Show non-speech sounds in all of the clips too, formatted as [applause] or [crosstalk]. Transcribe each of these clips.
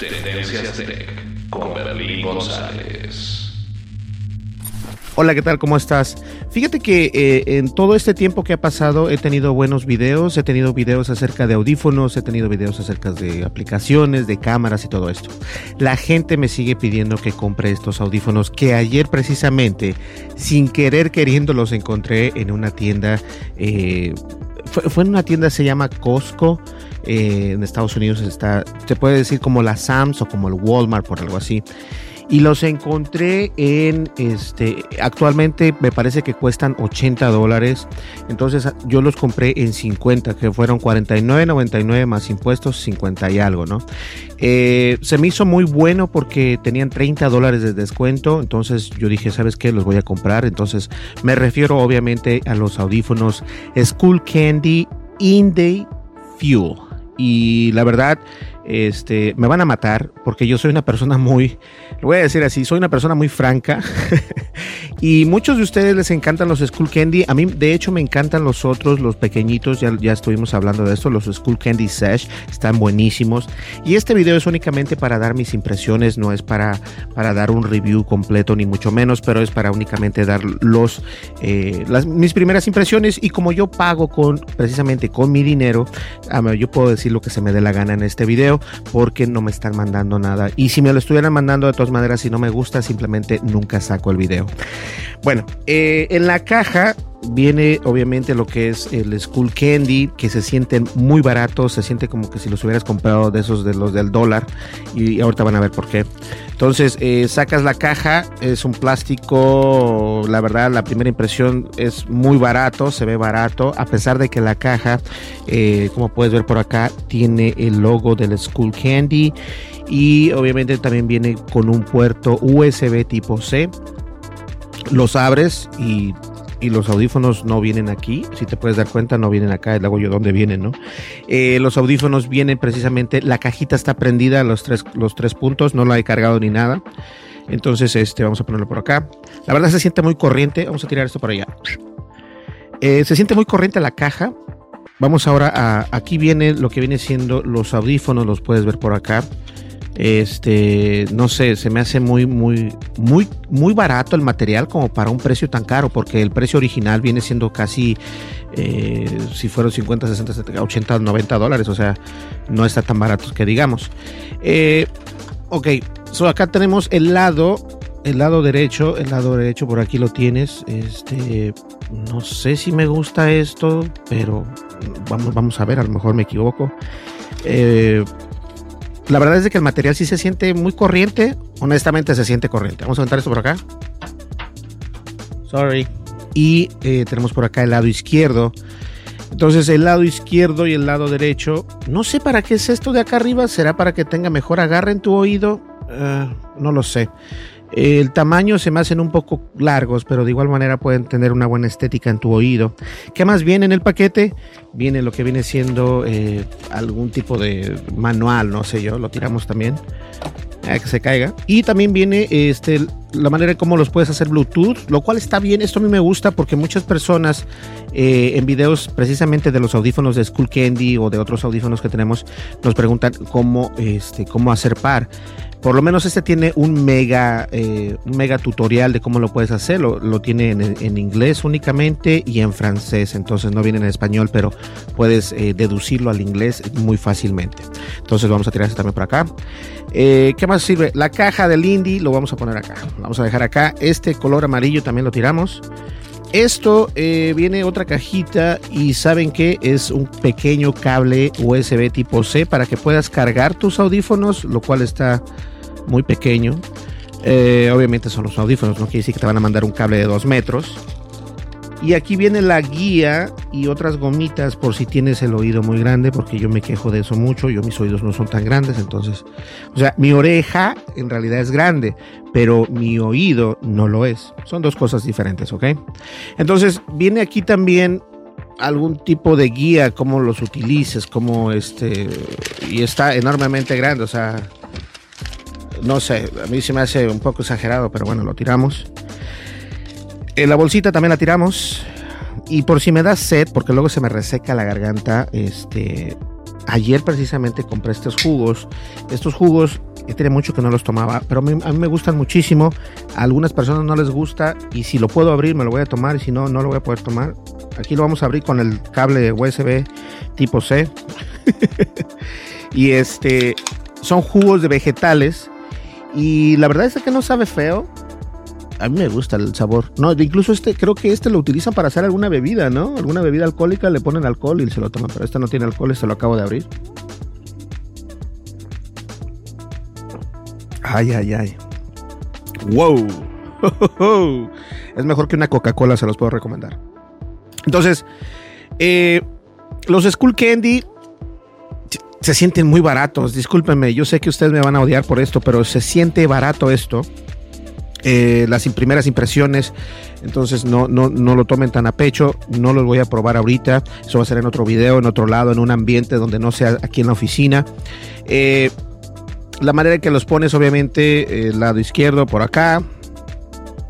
Tendencias Tech con Berlín González. Hola, ¿qué tal? ¿Cómo estás? Fíjate que eh, en todo este tiempo que ha pasado he tenido buenos videos, he tenido videos acerca de audífonos, he tenido videos acerca de aplicaciones, de cámaras y todo esto. La gente me sigue pidiendo que compre estos audífonos que ayer precisamente, sin querer queriendo, los encontré en una tienda. eh, fue, fue en una tienda, se llama Costco. Eh, en Estados Unidos está, se puede decir como la Sams o como el Walmart por algo así. Y los encontré en este actualmente me parece que cuestan 80 dólares. Entonces yo los compré en 50 que fueron 49.99 más impuestos 50 y algo no Eh, se me hizo muy bueno porque tenían 30 dólares de descuento. Entonces yo dije sabes qué los voy a comprar. Entonces me refiero obviamente a los audífonos School Candy Indie Fuel y la verdad este, me van a matar porque yo soy una persona muy, lo voy a decir así, soy una persona muy franca. [laughs] Y muchos de ustedes les encantan los Skull Candy, a mí de hecho me encantan los otros, los pequeñitos, ya, ya estuvimos hablando de esto, los Skull Candy Sesh, están buenísimos. Y este video es únicamente para dar mis impresiones, no es para, para dar un review completo ni mucho menos, pero es para únicamente dar los, eh, mis primeras impresiones. Y como yo pago con, precisamente con mi dinero, yo puedo decir lo que se me dé la gana en este video porque no me están mandando nada. Y si me lo estuvieran mandando de todas maneras, si no me gusta, simplemente nunca saco el video. Bueno, eh, en la caja viene obviamente lo que es el School Candy, que se sienten muy baratos, se siente como que si los hubieras comprado de esos de los del dólar. Y ahorita van a ver por qué. Entonces, eh, sacas la caja, es un plástico, la verdad, la primera impresión es muy barato, se ve barato, a pesar de que la caja, eh, como puedes ver por acá, tiene el logo del School Candy y obviamente también viene con un puerto USB tipo C. Los abres y y los audífonos no vienen aquí. Si te puedes dar cuenta, no vienen acá. El hago yo dónde vienen, ¿no? Eh, los audífonos vienen precisamente, la cajita está prendida, los tres, los tres puntos, no la he cargado ni nada. Entonces, este, vamos a ponerlo por acá. La verdad se siente muy corriente. Vamos a tirar esto por allá. Eh, se siente muy corriente la caja. Vamos ahora a. Aquí viene lo que viene siendo los audífonos, los puedes ver por acá. Este, no sé, se me hace muy, muy, muy, muy barato el material como para un precio tan caro, porque el precio original viene siendo casi, eh, si fueron 50, 60, 70, 80, 90 dólares, o sea, no está tan barato que digamos. Eh, ok, so acá tenemos el lado, el lado derecho, el lado derecho por aquí lo tienes. Este, no sé si me gusta esto, pero vamos, vamos a ver, a lo mejor me equivoco. Eh, la verdad es de que el material sí se siente muy corriente. Honestamente se siente corriente. Vamos a aventar esto por acá. Sorry. Y eh, tenemos por acá el lado izquierdo. Entonces el lado izquierdo y el lado derecho. No sé para qué es esto de acá arriba. ¿Será para que tenga mejor agarre en tu oído? Uh, no lo sé. El tamaño se me hacen un poco largos, pero de igual manera pueden tener una buena estética en tu oído. ¿Qué más viene en el paquete? Viene lo que viene siendo eh, algún tipo de manual, no sé yo, lo tiramos también. A que se caiga. Y también viene este la manera en cómo los puedes hacer Bluetooth, lo cual está bien. Esto a mí me gusta porque muchas personas eh, en videos precisamente de los audífonos de School Candy o de otros audífonos que tenemos nos preguntan cómo, este, cómo hacer par. Por lo menos este tiene un mega, eh, un mega tutorial de cómo lo puedes hacer. Lo, tiene en, inglés únicamente y en francés. Entonces no viene en español, pero puedes eh, deducirlo al inglés muy fácilmente. Entonces vamos a tirar este también por acá. ¿Qué más sirve? La caja del Indie lo vamos a poner acá. Vamos a dejar acá. Este color amarillo también lo tiramos. Esto viene otra cajita y saben que es un pequeño cable USB tipo C para que puedas cargar tus audífonos, lo cual está muy pequeño. Eh, obviamente son los audífonos, no quiere decir que te van a mandar un cable de 2 metros. Y aquí viene la guía y otras gomitas por si tienes el oído muy grande, porque yo me quejo de eso mucho, yo mis oídos no son tan grandes, entonces, o sea, mi oreja en realidad es grande, pero mi oído no lo es. Son dos cosas diferentes, ¿ok? Entonces, viene aquí también algún tipo de guía, cómo los utilices, cómo este, y está enormemente grande, o sea, no sé, a mí se me hace un poco exagerado, pero bueno, lo tiramos. En la bolsita también la tiramos. Y por si me da sed, porque luego se me reseca la garganta, este, ayer precisamente compré estos jugos. Estos jugos, que tiene mucho que no los tomaba, pero a mí, me gustan muchísimo. A algunas personas no les gusta y si lo puedo abrir me lo voy a tomar y si no, no lo voy a poder tomar. Aquí lo vamos a abrir con el cable USB tipo C. [laughs] y este, son jugos de vegetales y la verdad es que no sabe feo. A mí me gusta el sabor. No, incluso este, creo que este lo utilizan para hacer alguna bebida, ¿no? Alguna bebida alcohólica, le ponen alcohol y se lo toman. Pero este no tiene alcohol, este lo acabo de abrir. Ay, ay, ay. ¡Wow! [laughs] Es mejor que una Coca-Cola, se los puedo recomendar. Entonces, eh, los Skull Candy se sienten muy baratos. Discúlpenme, yo sé que ustedes me van a odiar por esto, pero se siente barato esto. Eh, las primeras impresiones, entonces no, no, no lo tomen tan a pecho, no los voy a probar ahorita, eso va a ser en otro video, en otro lado, en un ambiente donde no sea aquí en la oficina. Eh, la manera en que los pones, obviamente, el lado izquierdo por acá,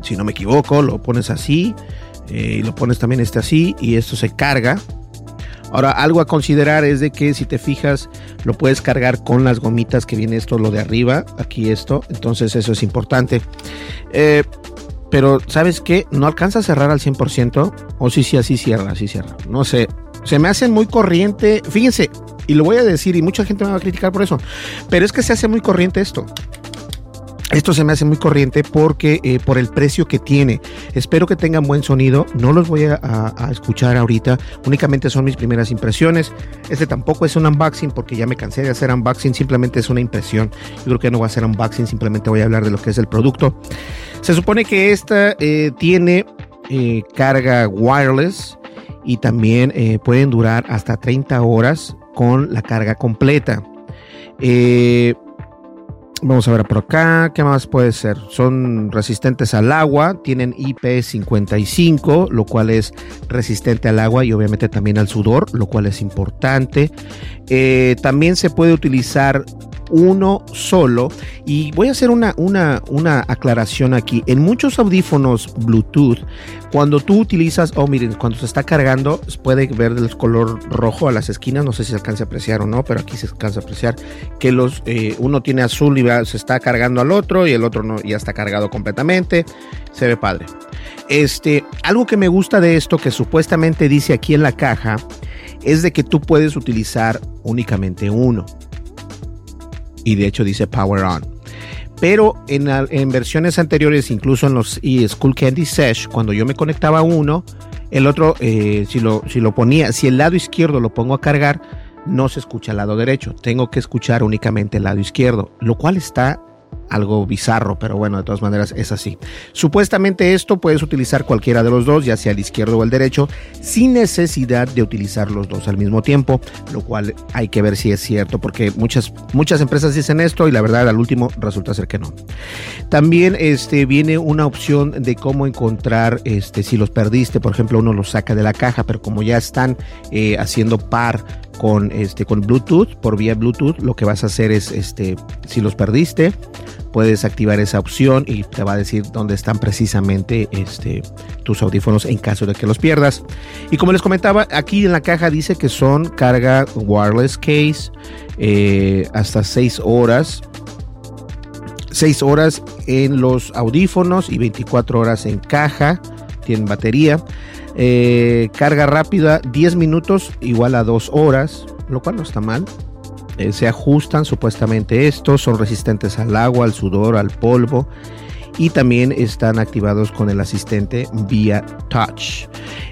si no me equivoco, lo pones así, eh, y lo pones también este así, y esto se carga Ahora, algo a considerar es de que si te fijas, lo puedes cargar con las gomitas que viene esto, lo de arriba, aquí esto, entonces eso es importante. Eh, pero, ¿sabes qué? No alcanza a cerrar al 100%, o sí, sí, así cierra, así cierra. No sé, se me hace muy corriente. Fíjense, y lo voy a decir, y mucha gente me va a criticar por eso, pero es que se hace muy corriente esto. Esto se me hace muy corriente porque eh, por el precio que tiene. Espero que tengan buen sonido. No los voy a, escuchar ahorita. Únicamente son mis primeras impresiones. Este tampoco es un unboxing porque ya me cansé de hacer unboxing. Simplemente es una impresión. Yo creo que no voy a hacer unboxing. Simplemente voy a hablar de lo que es el producto. Se supone que esta eh, tiene eh, carga wireless y también pueden durar hasta 30 horas con la carga completa. Eh, Vamos a ver por acá, ¿qué más puede ser? Son resistentes al agua, tienen IP55, lo cual es resistente al agua y obviamente también al sudor, lo cual es importante. Eh, también se puede utilizar uno solo. Y voy a hacer una, una, una aclaración aquí. En muchos audífonos Bluetooth, cuando tú utilizas, oh miren, cuando se está cargando, puede ver el color rojo a las esquinas, no sé si se alcanza a apreciar o no, pero aquí se alcanza a apreciar que los, eh, uno tiene azul y se está cargando al otro y el otro no, ya está cargado completamente. Se ve padre. Este, algo que me gusta de esto, que supuestamente dice aquí en la caja, es de que tú puedes utilizar únicamente uno y de hecho dice Power On. Pero en, versiones anteriores, incluso en los School Candy Sesh, cuando yo me conectaba a uno, el otro, eh, si, lo, si lo ponía, si el lado izquierdo lo pongo a cargar, no se escucha el lado derecho. Tengo que escuchar únicamente el lado izquierdo, lo cual está algo bizarro, pero bueno, de todas maneras es así. Supuestamente esto puedes utilizar cualquiera de los dos, ya sea el izquierdo o el derecho, sin necesidad de utilizar los dos al mismo tiempo, lo cual hay que ver si es cierto, porque muchas, muchas empresas dicen esto y la verdad al último resulta ser que no. También este, viene una opción de cómo encontrar este, si los perdiste, por ejemplo, uno los saca de la caja, pero como ya están eh, haciendo par con este con Bluetooth, por vía Bluetooth, lo que vas a hacer es este si los perdiste, puedes activar esa opción y te va a decir dónde están precisamente este tus audífonos en caso de que los pierdas. Y como les comentaba, aquí en la caja dice que son carga wireless case eh, hasta 6 horas. 6 horas en los audífonos y 24 horas en caja. Tienen batería. Eh, carga rápida 10 minutos igual a 2 horas, lo cual no está mal. Eh, se ajustan supuestamente estos, son resistentes al agua, al sudor, al polvo y también están activados con el asistente vía touch.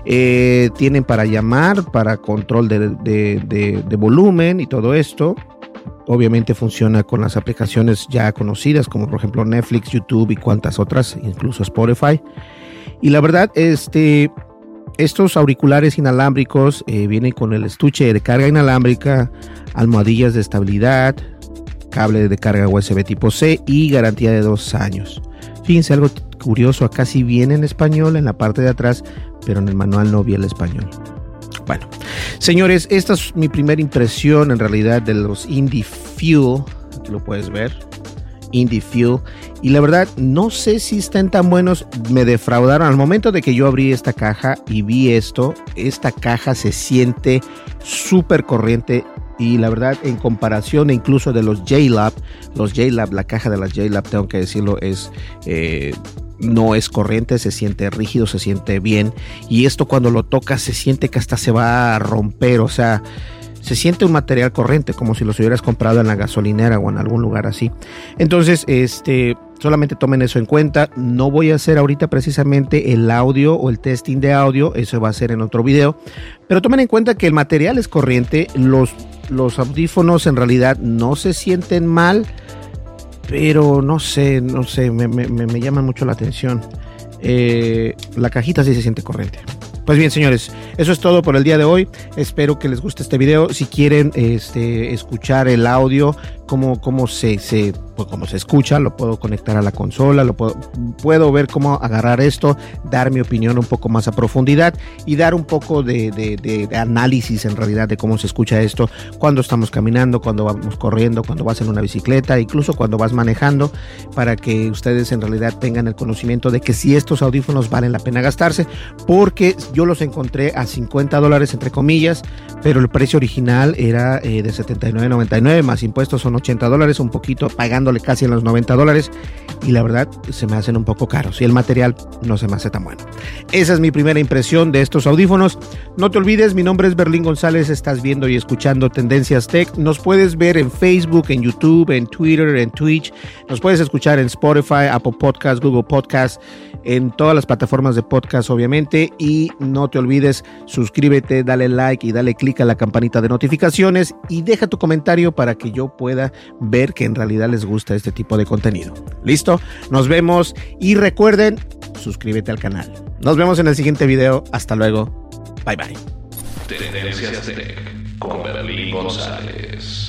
Eh, tienen para llamar, para control de, volumen y todo esto. Obviamente funciona con las aplicaciones ya conocidas como por ejemplo Netflix, YouTube y cuantas otras, incluso Spotify. Y la verdad, este, estos auriculares inalámbricos eh, vienen con el estuche de carga inalámbrica, almohadillas de estabilidad, cable de carga USB tipo C y garantía de dos años. Fíjense algo curioso, acá sí viene en español en la parte de atrás, pero en el manual no viene el español. Bueno, señores, esta es mi primera impresión en realidad de los Indie Fuel, aquí lo puedes ver, Indie Fuel. Y la verdad, no sé si están tan buenos. Me defraudaron al momento de que yo abrí esta caja y vi esto. Esta caja se siente súper corriente. Y la verdad, en comparación incluso de los JLab, los JLab, la caja de las JLab, tengo que decirlo, es eh, no es corriente, se siente rígido, se siente bien. Y esto cuando lo tocas se siente que hasta se va a romper. O sea, se siente un material corriente, como si los hubieras comprado en la gasolinera o en algún lugar así. Entonces, este, solamente tomen eso en cuenta. No voy a hacer ahorita precisamente el audio o el testing de audio, eso va a ser en otro video. Pero tomen en cuenta que el material es corriente, los, los audífonos en realidad no se sienten mal, pero no sé, no sé, me, me, me llaman mucho la atención. Eh, la cajita sí se siente corriente. Pues bien, señores, eso es todo por el día de hoy. Espero que les guste este video. Si quieren este, escuchar el audio, cómo, cómo se, se pues, cómo se escucha, lo puedo conectar a la consola, lo puedo, ver cómo agarrar esto, dar mi opinión un poco más a profundidad y dar un poco de, análisis en realidad de cómo se escucha esto cuando estamos caminando, cuando vamos corriendo, cuando vas en una bicicleta, incluso cuando vas manejando, para que ustedes en realidad tengan el conocimiento de que si estos audífonos valen la pena gastarse, porque yo los encontré a 50 dólares entre comillas, pero el precio original era eh, de 79.99 más impuestos son 80 dólares, un poquito casi en los 90 dólares y la verdad se me hacen un poco caros y el material no se me hace tan bueno. Esa es mi primera impresión de estos audífonos. No te olvides, mi nombre es Berlín González, estás viendo y escuchando Tendencias Tech. Nos puedes ver en Facebook, en YouTube, en Twitter, en Twitch. Nos puedes escuchar en Spotify, Apple Podcast, Google Podcast, en todas las plataformas de podcast obviamente y no te olvides, suscríbete, dale like y dale click a la campanita de notificaciones y deja tu comentario para que yo pueda ver que en realidad les gusta este tipo de contenido. ¿Listo? Nos vemos y recuerden, suscríbete al canal. Nos vemos en el siguiente video. Hasta luego. Bye bye. Tendencias con Berlín González.